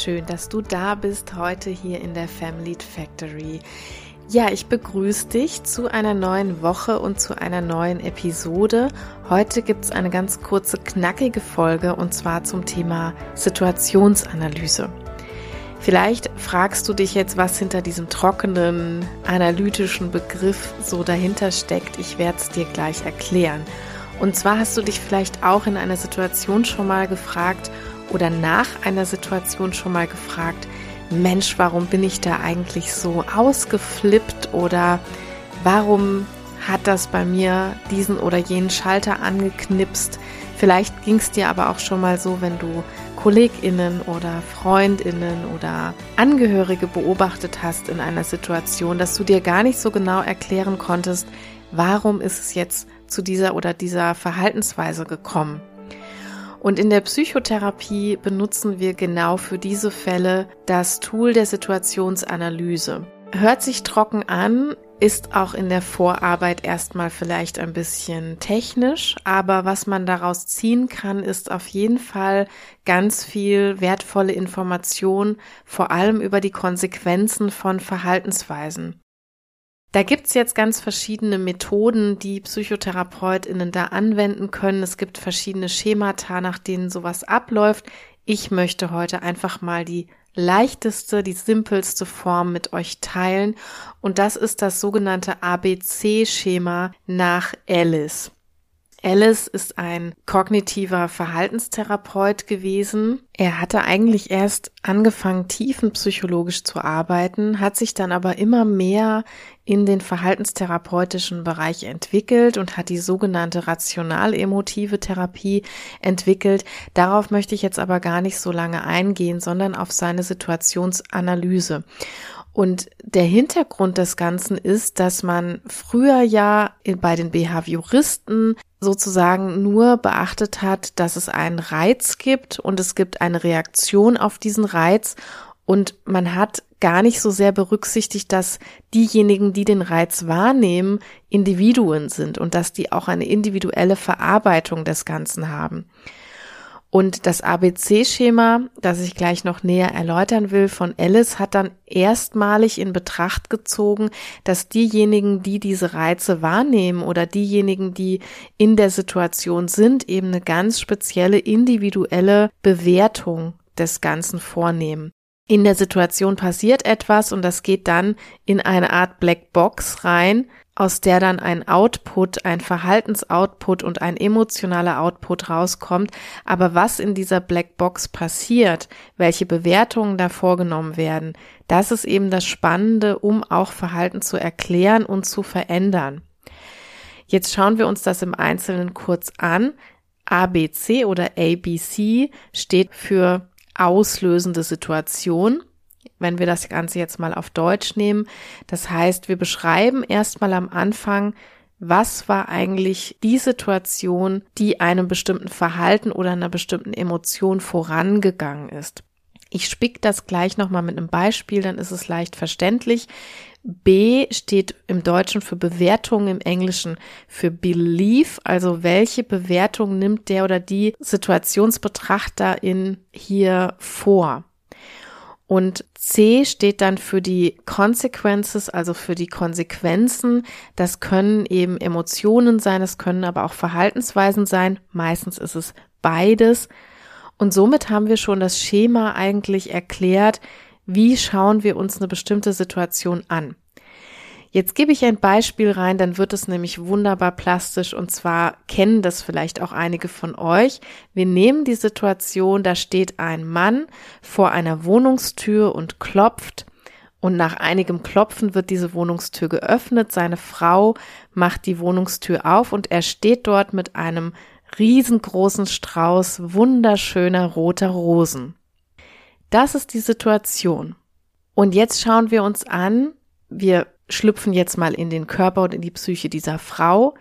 Schön, dass du da bist heute hier in der Family Factory. Ja, ich begrüße dich zu einer neuen Woche und zu einer neuen Episode. Heute gibt es eine ganz kurze, knackige Folge und zwar zum Thema Situationsanalyse. Vielleicht fragst du dich jetzt, was hinter diesem trockenen, analytischen Begriff so dahinter steckt. Ich werde es dir gleich erklären. Und zwar hast du dich vielleicht auch in einer Situation schon mal gefragt oder nach einer Situation schon mal gefragt, Mensch, warum bin ich da eigentlich so ausgeflippt oder warum hat das bei mir diesen oder jenen Schalter angeknipst? Vielleicht ging es dir aber auch schon mal so, wenn du Kolleginnen oder Freundinnen oder Angehörige beobachtet hast in einer Situation, dass du dir gar nicht so genau erklären konntest, warum ist es jetzt zu dieser oder dieser Verhaltensweise gekommen. Und in der Psychotherapie benutzen wir genau für diese Fälle das Tool der Situationsanalyse. Hört sich trocken an, ist auch in der Vorarbeit erstmal vielleicht ein bisschen technisch, aber was man daraus ziehen kann, ist auf jeden Fall ganz viel wertvolle Information, vor allem über die Konsequenzen von Verhaltensweisen. Da gibt's jetzt ganz verschiedene Methoden, die PsychotherapeutInnen da anwenden können. Es gibt verschiedene Schemata, nach denen sowas abläuft. Ich möchte heute einfach mal die leichteste, die simpelste Form mit euch teilen. Und das ist das sogenannte ABC-Schema nach Alice. Alice ist ein kognitiver Verhaltenstherapeut gewesen. Er hatte eigentlich erst angefangen, tiefenpsychologisch zu arbeiten, hat sich dann aber immer mehr in den verhaltenstherapeutischen Bereich entwickelt und hat die sogenannte rational-emotive Therapie entwickelt. Darauf möchte ich jetzt aber gar nicht so lange eingehen, sondern auf seine Situationsanalyse. Und der Hintergrund des Ganzen ist, dass man früher ja bei den Behavioristen sozusagen nur beachtet hat, dass es einen Reiz gibt und es gibt eine Reaktion auf diesen Reiz und man hat gar nicht so sehr berücksichtigt, dass diejenigen, die den Reiz wahrnehmen, Individuen sind und dass die auch eine individuelle Verarbeitung des Ganzen haben. Und das ABC-Schema, das ich gleich noch näher erläutern will, von Alice hat dann erstmalig in Betracht gezogen, dass diejenigen, die diese Reize wahrnehmen oder diejenigen, die in der Situation sind, eben eine ganz spezielle individuelle Bewertung des Ganzen vornehmen. In der Situation passiert etwas und das geht dann in eine Art Black Box rein, aus der dann ein Output, ein Verhaltensoutput und ein emotionaler Output rauskommt. Aber was in dieser Blackbox passiert, welche Bewertungen da vorgenommen werden, das ist eben das Spannende, um auch Verhalten zu erklären und zu verändern. Jetzt schauen wir uns das im Einzelnen kurz an. ABC oder ABC steht für auslösende Situation wenn wir das Ganze jetzt mal auf Deutsch nehmen. Das heißt, wir beschreiben erstmal am Anfang, was war eigentlich die Situation, die einem bestimmten Verhalten oder einer bestimmten Emotion vorangegangen ist. Ich spick das gleich nochmal mit einem Beispiel, dann ist es leicht verständlich. B steht im Deutschen für Bewertung, im Englischen für Belief, also welche Bewertung nimmt der oder die Situationsbetrachterin hier vor. Und C steht dann für die Consequences, also für die Konsequenzen. Das können eben Emotionen sein, es können aber auch Verhaltensweisen sein. Meistens ist es beides. Und somit haben wir schon das Schema eigentlich erklärt, wie schauen wir uns eine bestimmte Situation an. Jetzt gebe ich ein Beispiel rein, dann wird es nämlich wunderbar plastisch und zwar kennen das vielleicht auch einige von euch. Wir nehmen die Situation, da steht ein Mann vor einer Wohnungstür und klopft und nach einigem Klopfen wird diese Wohnungstür geöffnet. Seine Frau macht die Wohnungstür auf und er steht dort mit einem riesengroßen Strauß wunderschöner roter Rosen. Das ist die Situation. Und jetzt schauen wir uns an, wir schlüpfen jetzt mal in den Körper und in die Psyche dieser Frau.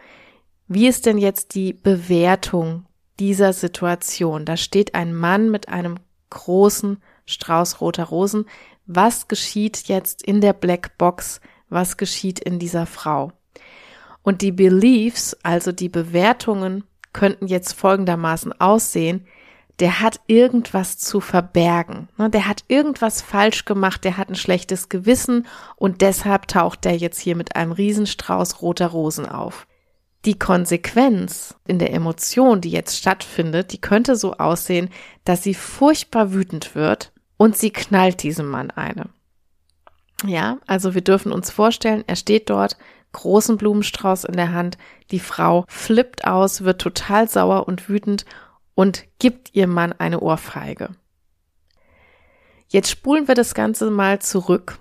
Wie ist denn jetzt die Bewertung dieser Situation? Da steht ein Mann mit einem großen Strauß roter Rosen. Was geschieht jetzt in der Black Box? Was geschieht in dieser Frau? Und die Beliefs, also die Bewertungen, könnten jetzt folgendermaßen aussehen. Der hat irgendwas zu verbergen. Ne? Der hat irgendwas falsch gemacht, der hat ein schlechtes Gewissen und deshalb taucht der jetzt hier mit einem Riesenstrauß roter Rosen auf. Die Konsequenz in der Emotion, die jetzt stattfindet, die könnte so aussehen, dass sie furchtbar wütend wird und sie knallt diesem Mann eine. Ja, also wir dürfen uns vorstellen, er steht dort, großen Blumenstrauß in der Hand, die Frau flippt aus, wird total sauer und wütend und gibt ihrem Mann eine Ohrfeige. Jetzt spulen wir das Ganze mal zurück.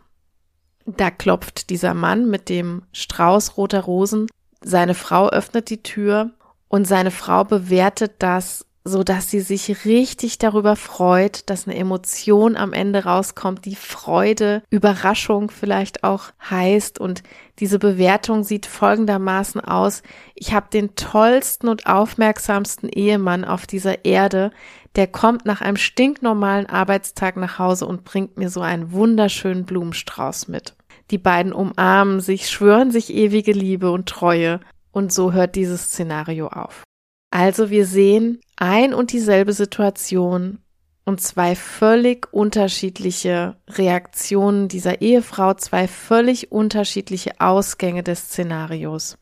Da klopft dieser Mann mit dem Strauß roter Rosen. Seine Frau öffnet die Tür und seine Frau bewertet das so dass sie sich richtig darüber freut, dass eine Emotion am Ende rauskommt, die Freude, Überraschung vielleicht auch heißt. Und diese Bewertung sieht folgendermaßen aus. Ich habe den tollsten und aufmerksamsten Ehemann auf dieser Erde, der kommt nach einem stinknormalen Arbeitstag nach Hause und bringt mir so einen wunderschönen Blumenstrauß mit. Die beiden umarmen sich, schwören sich ewige Liebe und Treue. Und so hört dieses Szenario auf. Also wir sehen ein und dieselbe Situation und zwei völlig unterschiedliche Reaktionen dieser Ehefrau, zwei völlig unterschiedliche Ausgänge des Szenarios.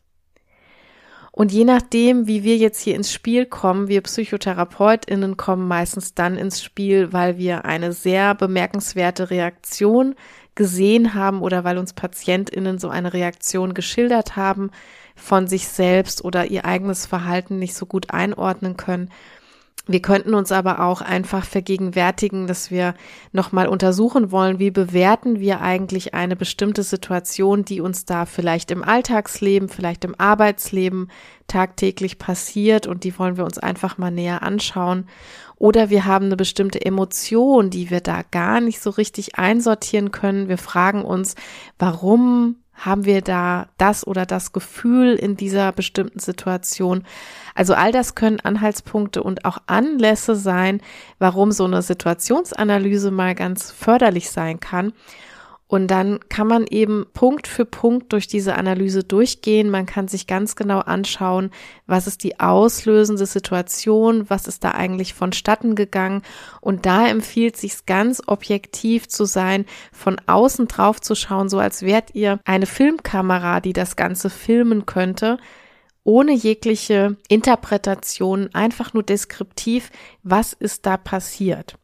Und je nachdem, wie wir jetzt hier ins Spiel kommen, wir PsychotherapeutInnen kommen meistens dann ins Spiel, weil wir eine sehr bemerkenswerte Reaktion gesehen haben oder weil uns PatientInnen so eine Reaktion geschildert haben, von sich selbst oder ihr eigenes Verhalten nicht so gut einordnen können. Wir könnten uns aber auch einfach vergegenwärtigen, dass wir nochmal untersuchen wollen, wie bewerten wir eigentlich eine bestimmte Situation, die uns da vielleicht im Alltagsleben, vielleicht im Arbeitsleben tagtäglich passiert und die wollen wir uns einfach mal näher anschauen. Oder wir haben eine bestimmte Emotion, die wir da gar nicht so richtig einsortieren können. Wir fragen uns, warum haben wir da das oder das Gefühl in dieser bestimmten Situation? Also all das können Anhaltspunkte und auch Anlässe sein, warum so eine Situationsanalyse mal ganz förderlich sein kann. Und dann kann man eben Punkt für Punkt durch diese Analyse durchgehen. Man kann sich ganz genau anschauen, was ist die auslösende Situation, was ist da eigentlich vonstatten gegangen. Und da empfiehlt sich ganz objektiv zu sein, von außen drauf zu schauen, so als wärt ihr eine Filmkamera, die das Ganze filmen könnte ohne jegliche Interpretation, einfach nur deskriptiv, was ist da passiert.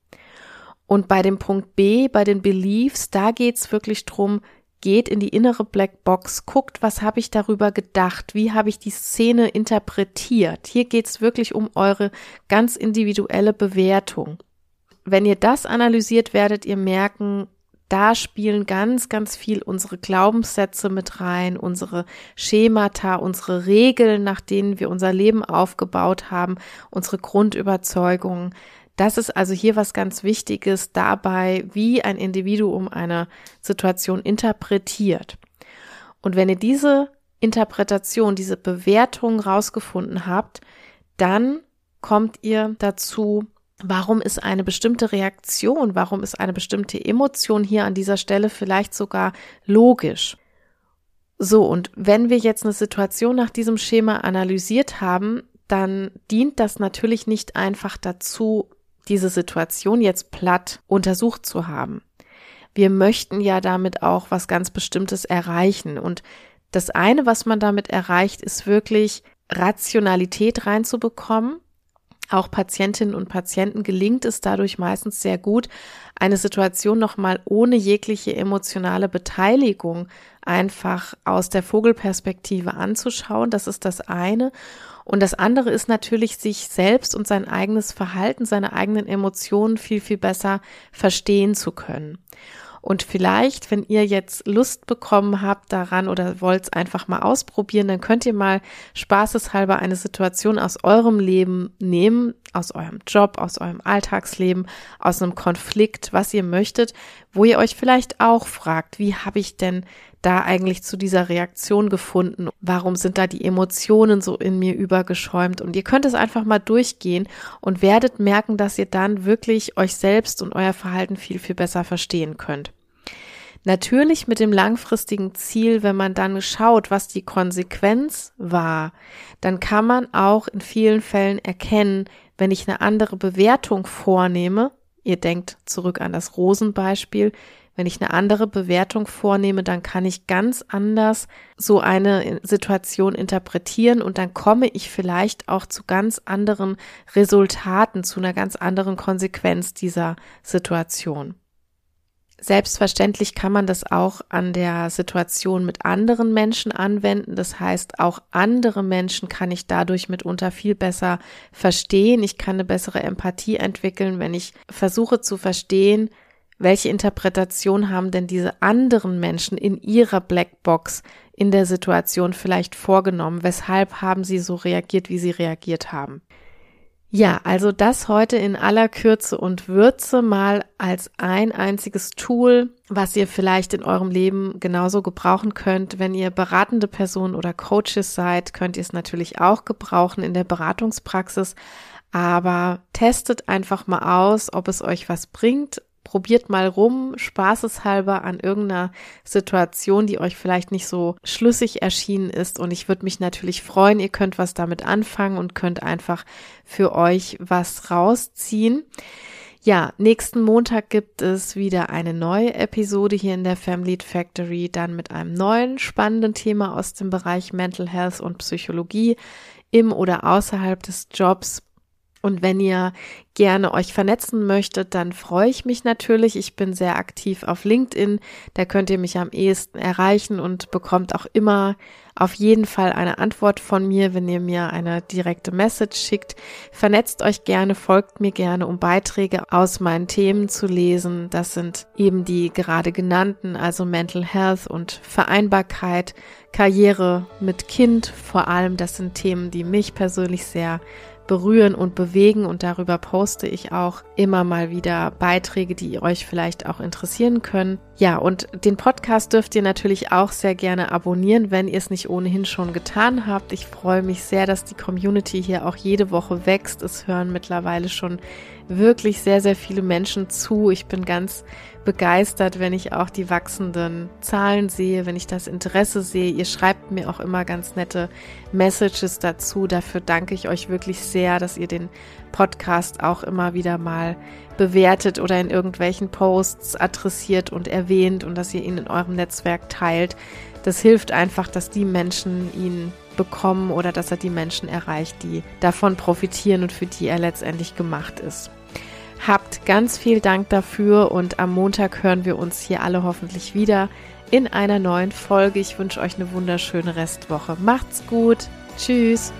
Und bei dem Punkt B, bei den Beliefs, da geht's wirklich drum, geht in die innere Blackbox, guckt, was habe ich darüber gedacht, wie habe ich die Szene interpretiert. Hier geht's wirklich um eure ganz individuelle Bewertung. Wenn ihr das analysiert, werdet ihr merken, da spielen ganz, ganz viel unsere Glaubenssätze mit rein, unsere Schemata, unsere Regeln, nach denen wir unser Leben aufgebaut haben, unsere Grundüberzeugungen. Das ist also hier was ganz Wichtiges dabei, wie ein Individuum eine Situation interpretiert. Und wenn ihr diese Interpretation, diese Bewertung rausgefunden habt, dann kommt ihr dazu, warum ist eine bestimmte Reaktion, warum ist eine bestimmte Emotion hier an dieser Stelle vielleicht sogar logisch. So, und wenn wir jetzt eine Situation nach diesem Schema analysiert haben, dann dient das natürlich nicht einfach dazu, diese Situation jetzt platt untersucht zu haben. Wir möchten ja damit auch was ganz Bestimmtes erreichen. Und das eine, was man damit erreicht, ist wirklich Rationalität reinzubekommen. Auch Patientinnen und Patienten gelingt es dadurch meistens sehr gut, eine Situation nochmal ohne jegliche emotionale Beteiligung einfach aus der Vogelperspektive anzuschauen. Das ist das eine. Und das andere ist natürlich, sich selbst und sein eigenes Verhalten, seine eigenen Emotionen viel, viel besser verstehen zu können. Und vielleicht, wenn ihr jetzt Lust bekommen habt daran oder wollt es einfach mal ausprobieren, dann könnt ihr mal spaßeshalber eine Situation aus eurem Leben nehmen, aus eurem Job, aus eurem Alltagsleben, aus einem Konflikt, was ihr möchtet, wo ihr euch vielleicht auch fragt, wie habe ich denn da eigentlich zu dieser Reaktion gefunden? Warum sind da die Emotionen so in mir übergeschäumt? Und ihr könnt es einfach mal durchgehen und werdet merken, dass ihr dann wirklich euch selbst und euer Verhalten viel, viel besser verstehen könnt. Natürlich mit dem langfristigen Ziel, wenn man dann schaut, was die Konsequenz war, dann kann man auch in vielen Fällen erkennen, Wenn ich eine andere Bewertung vornehme, ihr denkt zurück an das Rosenbeispiel, wenn ich eine andere Bewertung vornehme, dann kann ich ganz anders so eine Situation interpretieren und dann komme ich vielleicht auch zu ganz anderen Resultaten, zu einer ganz anderen Konsequenz dieser Situation. Selbstverständlich kann man das auch an der Situation mit anderen Menschen anwenden. Das heißt, auch andere Menschen kann ich dadurch mitunter viel besser verstehen. Ich kann eine bessere Empathie entwickeln, wenn ich versuche zu verstehen, welche Interpretation haben denn diese anderen Menschen in ihrer Blackbox in der Situation vielleicht vorgenommen? Weshalb haben sie so reagiert, wie sie reagiert haben? Ja, also das heute in aller Kürze und Würze mal als ein einziges Tool, was ihr vielleicht in eurem Leben genauso gebrauchen könnt. Wenn ihr beratende Personen oder Coaches seid, könnt ihr es natürlich auch gebrauchen in der Beratungspraxis. Aber testet einfach mal aus, ob es euch was bringt probiert mal rum, spaßeshalber an irgendeiner Situation, die euch vielleicht nicht so schlüssig erschienen ist. Und ich würde mich natürlich freuen, ihr könnt was damit anfangen und könnt einfach für euch was rausziehen. Ja, nächsten Montag gibt es wieder eine neue Episode hier in der Family Factory, dann mit einem neuen spannenden Thema aus dem Bereich Mental Health und Psychologie im oder außerhalb des Jobs. Und wenn ihr gerne euch vernetzen möchtet, dann freue ich mich natürlich. Ich bin sehr aktiv auf LinkedIn. Da könnt ihr mich am ehesten erreichen und bekommt auch immer auf jeden Fall eine Antwort von mir, wenn ihr mir eine direkte Message schickt. Vernetzt euch gerne, folgt mir gerne, um Beiträge aus meinen Themen zu lesen. Das sind eben die gerade genannten, also Mental Health und Vereinbarkeit, Karriere mit Kind vor allem. Das sind Themen, die mich persönlich sehr berühren und bewegen und darüber poste ich auch immer mal wieder Beiträge, die euch vielleicht auch interessieren können. Ja, und den Podcast dürft ihr natürlich auch sehr gerne abonnieren, wenn ihr es nicht ohnehin schon getan habt. Ich freue mich sehr, dass die Community hier auch jede Woche wächst. Es hören mittlerweile schon wirklich sehr, sehr viele Menschen zu. Ich bin ganz begeistert, wenn ich auch die wachsenden Zahlen sehe, wenn ich das Interesse sehe. Ihr schreibt mir auch immer ganz nette Messages dazu. Dafür danke ich euch wirklich sehr, dass ihr den Podcast auch immer wieder mal bewertet oder in irgendwelchen Posts adressiert und erwähnt und dass ihr ihn in eurem Netzwerk teilt. Das hilft einfach, dass die Menschen ihn bekommen oder dass er die Menschen erreicht, die davon profitieren und für die er letztendlich gemacht ist. Habt ganz viel Dank dafür und am Montag hören wir uns hier alle hoffentlich wieder in einer neuen Folge. Ich wünsche euch eine wunderschöne Restwoche. Macht's gut. Tschüss.